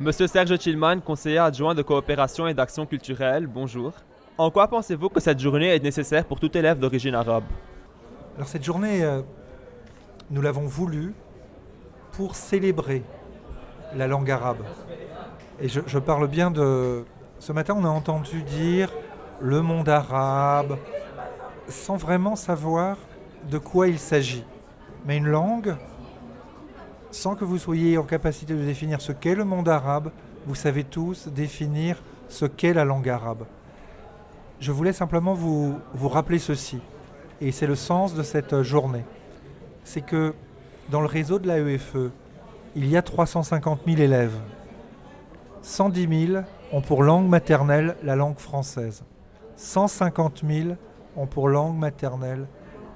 Monsieur Serge Tillman, conseiller adjoint de coopération et d'action culturelle, bonjour. En quoi pensez-vous que cette journée est nécessaire pour tout élève d'origine arabe? Alors cette journée, euh, nous l'avons voulu pour célébrer la langue arabe. Et je parle bien de... Ce matin, on a entendu dire le monde arabe, sans vraiment savoir de quoi il s'agit. Mais une langue, sans que vous soyez en capacité de définir ce qu'est le monde arabe, vous savez tous définir ce qu'est la langue arabe. Je voulais simplement vous, rappeler ceci, et c'est le sens de cette journée. C'est que dans le réseau de l'AEFE, il y a 350 000 élèves. 110 000 ont pour langue maternelle la langue française. 150 000 ont pour langue maternelle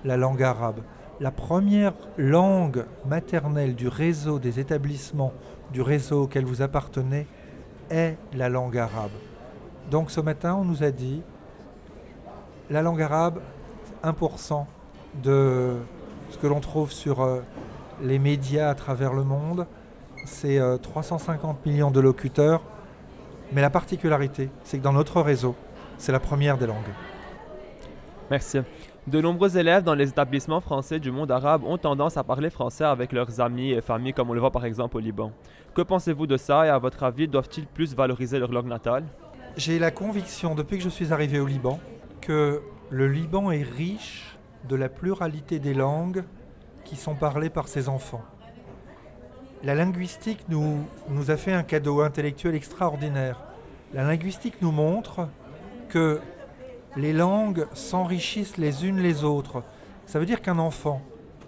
la langue arabe. La première langue maternelle du réseau des établissements du réseau auquel vous appartenez est la langue arabe. Donc ce matin, on nous a dit, la langue arabe, 1% de ce que l'on trouve sur euh, les médias à travers le monde, c'est euh, 350 millions de locuteurs. Mais la particularité, c'est que dans notre réseau, c'est la première des langues. Merci. De nombreux élèves dans les établissements français du monde arabe ont tendance à parler français avec leurs amis et familles, comme on le voit par exemple au Liban. Que pensez-vous de ça et à votre avis, doivent-ils plus valoriser leur langue natale? J'ai la conviction, depuis que je suis arrivé au Liban, que le Liban est riche de la pluralité des langues qui sont parlées par ses enfants. La linguistique nous, nous a fait un cadeau intellectuel extraordinaire. La linguistique nous montre que les langues s'enrichissent les unes les autres. Ça veut dire qu'un enfant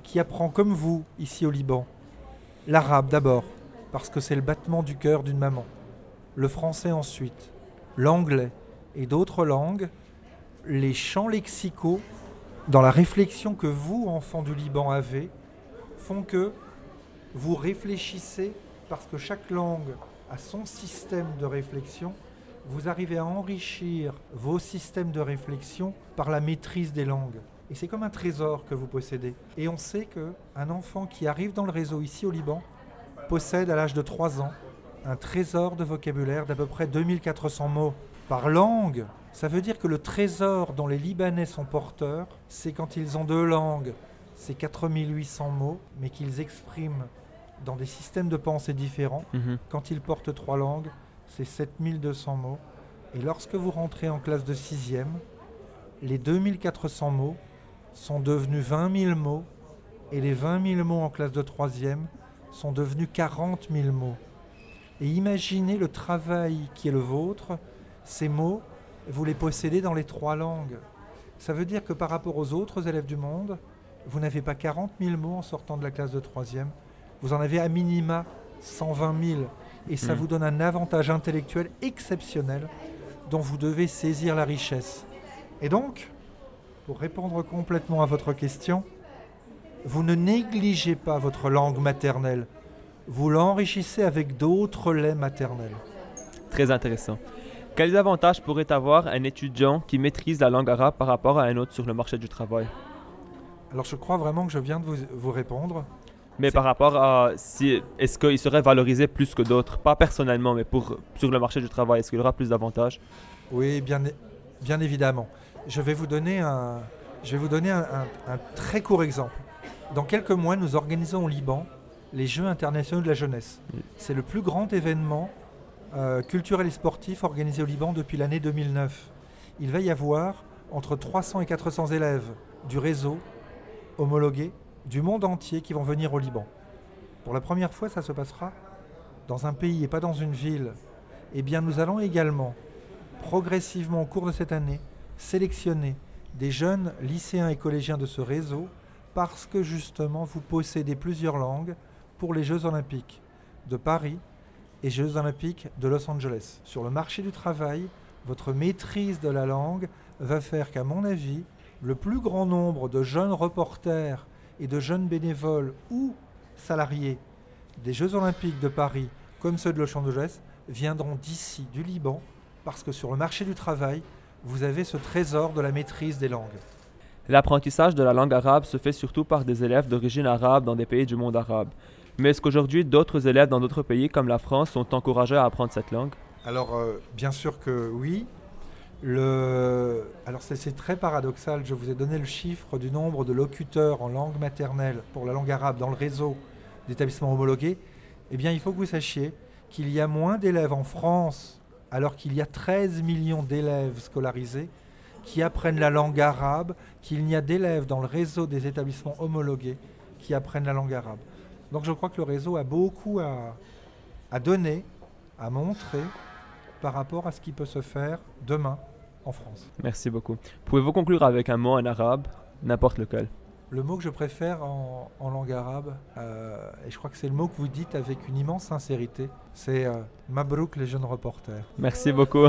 qui apprend comme vous, ici au Liban, l'arabe d'abord, parce que c'est le battement du cœur d'une maman, le français ensuite, l'anglais et d'autres langues, les champs lexicaux, dans la réflexion que vous, enfants du Liban, avez, font que vous réfléchissez, parce que chaque langue a son système de réflexion, vous arrivez à enrichir vos systèmes de réflexion par la maîtrise des langues. Et c'est comme un trésor que vous possédez. Et on sait qu'un enfant qui arrive dans le réseau ici au Liban possède à l'âge de 3 ans un trésor de vocabulaire d'à peu près 2400 mots par langue. Ça veut dire que le trésor dont les Libanais sont porteurs, c'est quand ils ont deux langues, c'est 4800 mots, mais qu'ils expriment dans des systèmes de pensée différents. Mhm. Quand ils portent trois langues, c'est 7200 mots. Et lorsque vous rentrez en classe de sixième, les 2400 mots sont devenus 20 000 mots. Et les 20 000 mots en classe de troisième sont devenus 40 000 mots. Et imaginez le travail qui est le vôtre. Ces mots, vous les possédez dans les trois langues. Ça veut dire que par rapport aux autres élèves du monde, vous n'avez pas 40 000 mots en sortant de la classe de troisième. Vous en avez à minima 120 000. Et ça Mm. vous donne un avantage intellectuel exceptionnel dont vous devez saisir la richesse. Et donc, pour répondre complètement à votre question, vous ne négligez pas votre langue maternelle. Vous l'enrichissez avec d'autres laits maternels. Très intéressant. Quels avantages pourrait avoir un étudiant qui maîtrise la langue arabe par rapport à un autre sur le marché du travail? Alors je crois vraiment que je viens de vous, vous répondre. Mais par rapport à si est-ce qu'il serait valorisé plus que d'autres, pas personnellement, mais pour sur le marché du travail, est-ce qu'il aura plus d'avantages? Oui, bien, bien évidemment. Je vais vous donner un, je vais vous donner un, un- un très court exemple. Dans quelques mois, nous organisons au Liban les Jeux internationaux de la jeunesse. Oui. C'est le plus grand événement euh, culturel et sportif organisé au Liban depuis l'année 2009. Il va y avoir entre 300 et 400 élèves du réseau homologués du monde entier qui vont venir au Liban. Pour la première fois, ça se passera dans un pays et pas dans une ville. Eh bien, nous allons également progressivement au cours de cette année sélectionner des jeunes lycéens et collégiens de ce réseau parce que justement vous possédez plusieurs langues pour les Jeux olympiques de Paris et Jeux olympiques de Los Angeles. Sur le marché du travail, votre maîtrise de la langue va faire qu'à mon avis, le plus grand nombre de jeunes reporters et de jeunes bénévoles ou salariés des Jeux olympiques de Paris comme ceux de Los Angeles viendront d'ici, du Liban, parce que sur le marché du travail, vous avez ce trésor de la maîtrise des langues. L'apprentissage de la langue arabe se fait surtout par des élèves d'origine arabe dans des pays du monde arabe. Mais est-ce qu'aujourd'hui d'autres élèves dans d'autres pays comme la France sont encouragés à apprendre cette langue? Alors, euh, bien sûr que oui. Le... Alors, c'est- très paradoxal. Je vous ai donné le chiffre du nombre de locuteurs en langue maternelle pour la langue arabe dans le réseau d'établissements homologués. Eh bien, il faut que vous sachiez qu'il y a moins d'élèves en France, alors qu'il y a 13 millions d'élèves scolarisés qui apprennent la langue arabe, qu'il n'y a d'élèves dans le réseau des établissements homologués qui apprennent la langue arabe. Donc, je crois que le réseau a beaucoup à donner, à montrer par rapport à ce qui peut se faire demain en France. Merci beaucoup. Pouvez-vous conclure avec un mot en arabe, n'importe lequel? Le mot que je préfère en, en langue arabe, euh, et je crois que c'est le mot que vous dites avec une immense sincérité, c'est euh, Mabrouk les jeunes reporters. Merci beaucoup.